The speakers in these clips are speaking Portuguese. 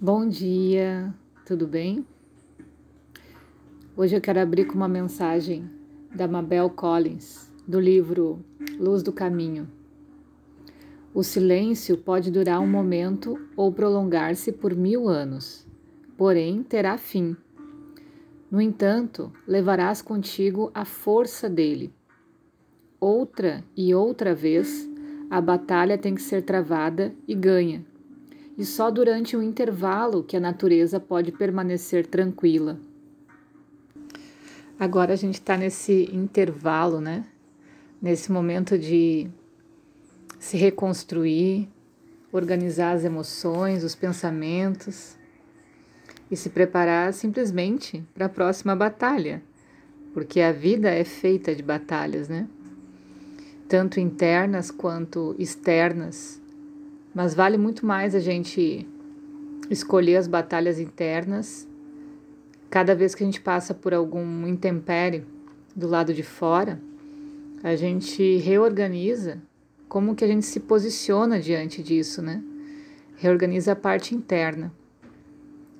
Bom dia, tudo bem? Hoje eu quero abrir com uma mensagem da Mabel Collins, do livro Luz do Caminho. O silêncio pode durar um momento ou prolongar-se por mil anos, porém terá fim. No entanto, levarás contigo a força dele. Outra e outra vez, a batalha tem que ser travada e ganha e só durante o intervalo que a natureza pode permanecer tranquila. Agora a gente está nesse intervalo, né? Nesse momento de se reconstruir, organizar as emoções, os pensamentos e se preparar simplesmente para a próxima batalha, porque a vida é feita de batalhas, né? Tanto internas quanto externas mas vale muito mais a gente escolher as batalhas internas. Cada vez que a gente passa por algum intempério do lado de fora, a gente reorganiza como que a gente se posiciona diante disso, né? Reorganiza a parte interna.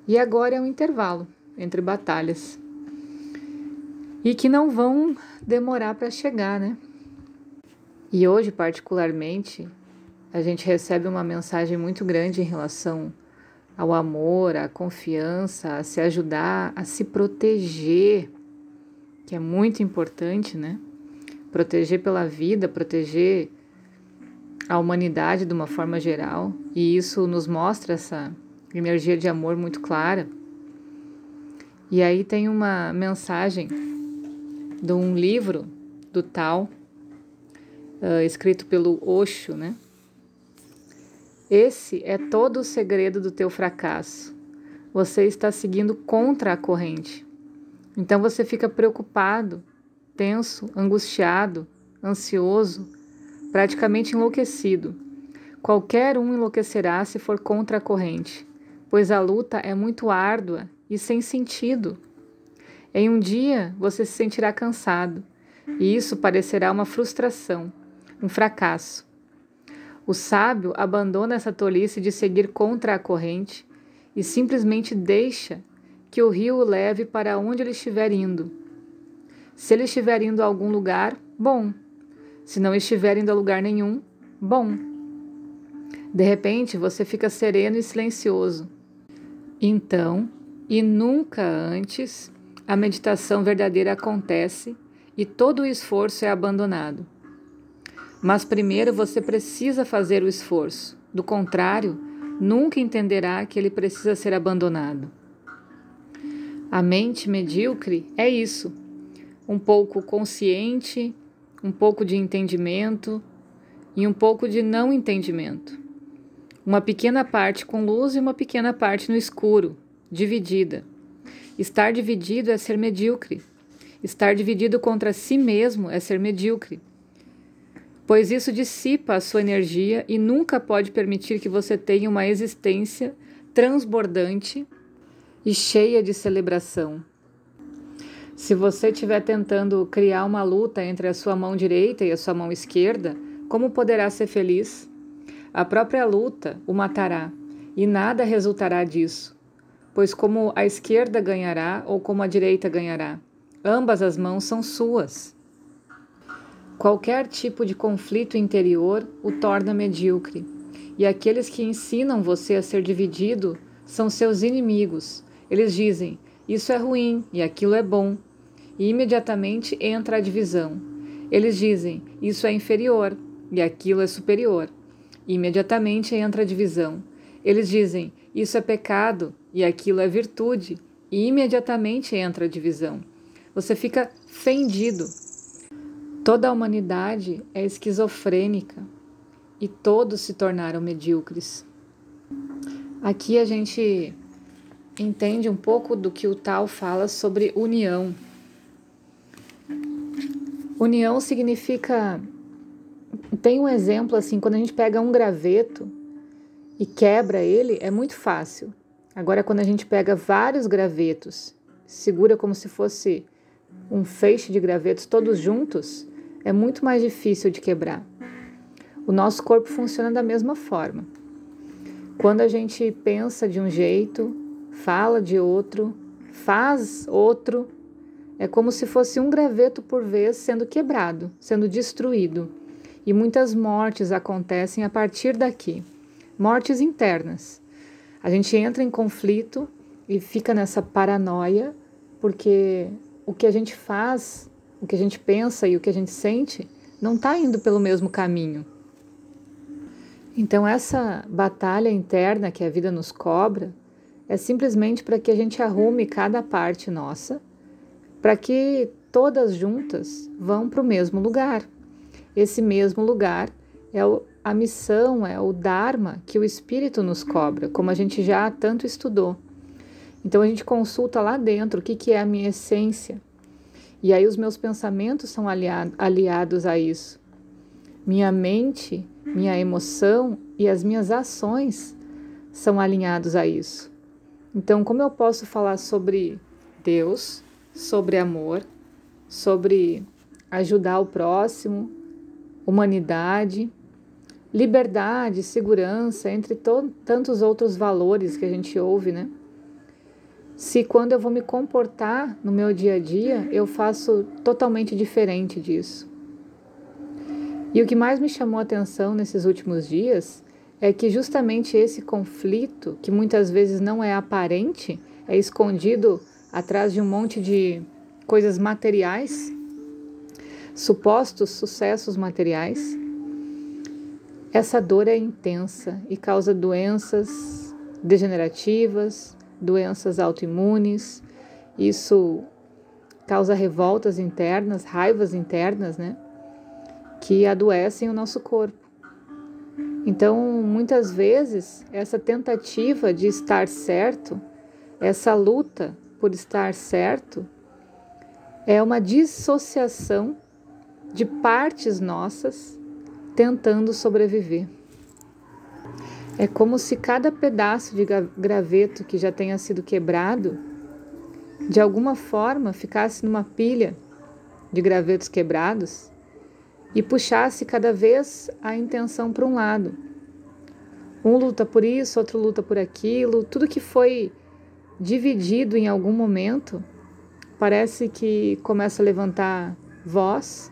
E agora é um intervalo entre batalhas. E que não vão demorar para chegar, né? E hoje, particularmente, a gente recebe uma mensagem muito grande em relação ao amor, à confiança, a se ajudar, a se proteger, que é muito importante, né? Proteger pela vida, proteger a humanidade de uma forma geral, e isso nos mostra essa energia de amor muito clara. E aí tem uma mensagem de um livro do Tal, uh, escrito pelo Osho, né? Esse é todo o segredo do teu fracasso. Você está seguindo contra a corrente. Então você fica preocupado, tenso, angustiado, ansioso, praticamente enlouquecido. Qualquer um enlouquecerá se for contra a corrente, pois a luta é muito árdua e sem sentido. Em um dia você se sentirá cansado, e isso parecerá uma frustração, um fracasso. O sábio abandona essa tolice de seguir contra a corrente e simplesmente deixa que o rio o leve para onde ele estiver indo. Se ele estiver indo a algum lugar, bom. Se não estiver indo a lugar nenhum, bom. De repente você fica sereno e silencioso. Então, e nunca antes, a meditação verdadeira acontece e todo o esforço é abandonado. Mas primeiro você precisa fazer o esforço. Do contrário, nunca entenderá que ele precisa ser abandonado. A mente medíocre é isso: um pouco consciente, um pouco de entendimento e um pouco de não entendimento. Uma pequena parte com luz e uma pequena parte no escuro, dividida. Estar dividido é ser medíocre. Estar dividido contra si mesmo é ser medíocre pois isso dissipa a sua energia e nunca pode permitir que você tenha uma existência transbordante e cheia de celebração. Se você estiver tentando criar uma luta entre a sua mão direita e a sua mão esquerda, como poderá ser feliz? A própria luta o matará e nada resultará disso, pois como a esquerda ganhará ou como a direita ganhará, ambas as mãos são suas. Qualquer tipo de conflito interior o torna medíocre, e aqueles que ensinam você a ser dividido são seus inimigos. Eles dizem: isso é ruim e aquilo é bom, e imediatamente entra a divisão. Eles dizem: isso é inferior e aquilo é superior. E imediatamente entra a divisão. Eles dizem: isso é pecado e aquilo é virtude. E imediatamente entra a divisão. Você fica fendido Toda a humanidade é esquizofrênica e todos se tornaram medíocres. Aqui a gente entende um pouco do que o Tal fala sobre união. União significa. Tem um exemplo assim, quando a gente pega um graveto e quebra ele, é muito fácil. Agora, quando a gente pega vários gravetos, segura como se fosse um feixe de gravetos todos juntos, é muito mais difícil de quebrar. O nosso corpo funciona da mesma forma. Quando a gente pensa de um jeito, fala de outro, faz outro, é como se fosse um graveto por vez sendo quebrado, sendo destruído. E muitas mortes acontecem a partir daqui mortes internas. A gente entra em conflito e fica nessa paranoia, porque o que a gente faz, o que a gente pensa e o que a gente sente não está indo pelo mesmo caminho. Então, essa batalha interna que a vida nos cobra é simplesmente para que a gente arrume cada parte nossa, para que todas juntas vão para o mesmo lugar. Esse mesmo lugar é a missão, é o Dharma que o Espírito nos cobra, como a gente já tanto estudou. Então a gente consulta lá dentro o que, que é a minha essência. E aí os meus pensamentos são aliado, aliados a isso. Minha mente, minha emoção e as minhas ações são alinhados a isso. Então, como eu posso falar sobre Deus, sobre amor, sobre ajudar o próximo, humanidade, liberdade, segurança, entre tantos outros valores que a gente ouve, né? Se quando eu vou me comportar no meu dia a dia, eu faço totalmente diferente disso. E o que mais me chamou a atenção nesses últimos dias é que justamente esse conflito, que muitas vezes não é aparente, é escondido atrás de um monte de coisas materiais, supostos sucessos materiais, essa dor é intensa e causa doenças degenerativas, doenças autoimunes. Isso causa revoltas internas, raivas internas, né? Que adoecem o nosso corpo. Então, muitas vezes, essa tentativa de estar certo, essa luta por estar certo, é uma dissociação de partes nossas tentando sobreviver. É como se cada pedaço de graveto que já tenha sido quebrado, de alguma forma ficasse numa pilha de gravetos quebrados e puxasse cada vez a intenção para um lado. Um luta por isso, outro luta por aquilo, tudo que foi dividido em algum momento parece que começa a levantar voz,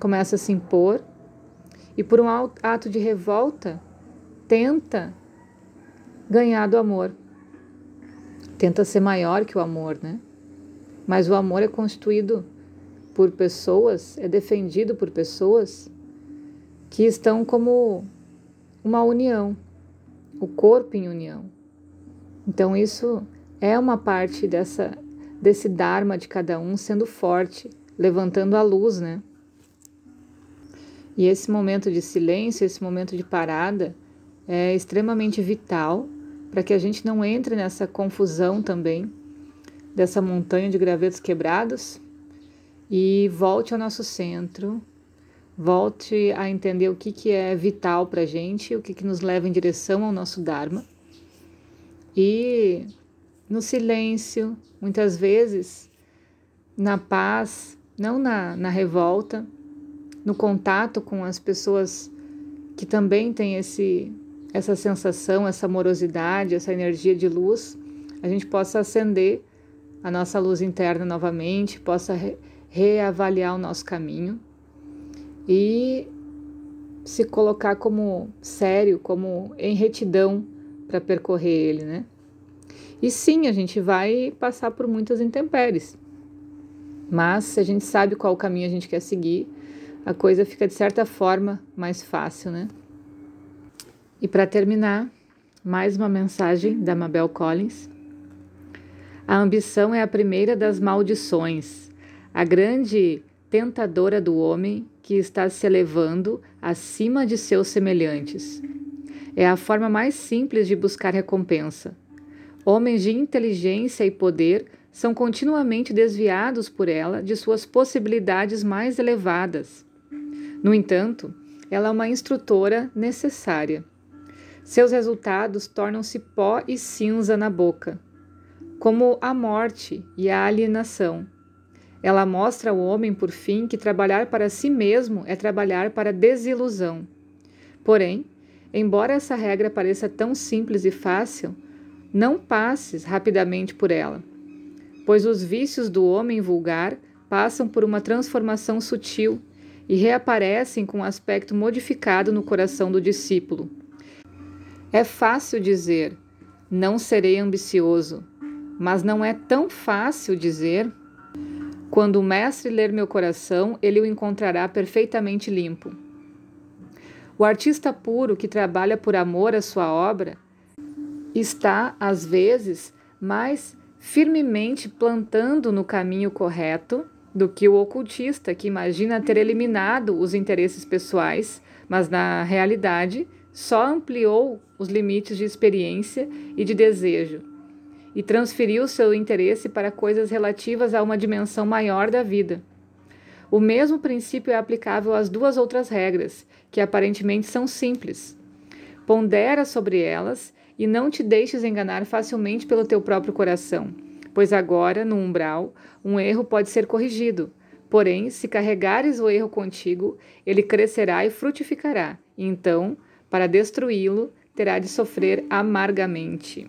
começa a se impor e por um ato de revolta tenta ganhar do amor. Tenta ser maior que o amor, né? Mas o amor é constituído por pessoas, é defendido por pessoas que estão como uma união, o corpo em união. Então isso é uma parte dessa desse dharma de cada um sendo forte, levantando a luz, né? E esse momento de silêncio, esse momento de parada, é extremamente vital para que a gente não entre nessa confusão também dessa montanha de gravetos quebrados e volte ao nosso centro, volte a entender o que, que é vital para a gente, o que, que nos leva em direção ao nosso Dharma. E no silêncio, muitas vezes, na paz, não na, na revolta, no contato com as pessoas que também têm esse, essa sensação, essa amorosidade, essa energia de luz, a gente possa acender a nossa luz interna novamente, possa re reavaliar o nosso caminho e se colocar como sério, como em retidão para percorrer ele, né? E sim, a gente vai passar por muitas intempéries, mas se a gente sabe qual caminho a gente quer seguir, a coisa fica de certa forma mais fácil, né? E para terminar, mais uma mensagem da Mabel Collins. A ambição é a primeira das maldições, a grande tentadora do homem que está se elevando acima de seus semelhantes. É a forma mais simples de buscar recompensa. Homens de inteligência e poder são continuamente desviados por ela de suas possibilidades mais elevadas. No entanto, ela é uma instrutora necessária. Seus resultados tornam-se pó e cinza na boca, como a morte e a alienação. Ela mostra ao homem, por fim, que trabalhar para si mesmo é trabalhar para desilusão. Porém, Embora essa regra pareça tão simples e fácil, não passes rapidamente por ela, pois os vícios do homem vulgar passam por uma transformação sutil e reaparecem com um aspecto modificado no coração do discípulo. É fácil dizer, não serei ambicioso, mas não é tão fácil dizer. Quando o Mestre ler meu coração, ele o encontrará perfeitamente limpo. O artista puro que trabalha por amor à sua obra está, às vezes, mais firmemente plantando no caminho correto do que o ocultista que imagina ter eliminado os interesses pessoais, mas na realidade só ampliou os limites de experiência e de desejo e transferiu seu interesse para coisas relativas a uma dimensão maior da vida. O mesmo princípio é aplicável às duas outras regras, que aparentemente são simples. Pondera sobre elas e não te deixes enganar facilmente pelo teu próprio coração, pois agora, no umbral, um erro pode ser corrigido. Porém, se carregares o erro contigo, ele crescerá e frutificará. E então, para destruí-lo, terá de sofrer amargamente.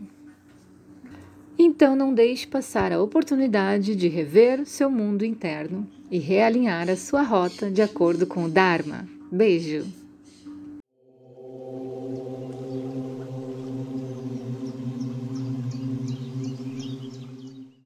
Então não deixe passar a oportunidade de rever seu mundo interno e realinhar a sua rota de acordo com o Dharma. Beijo!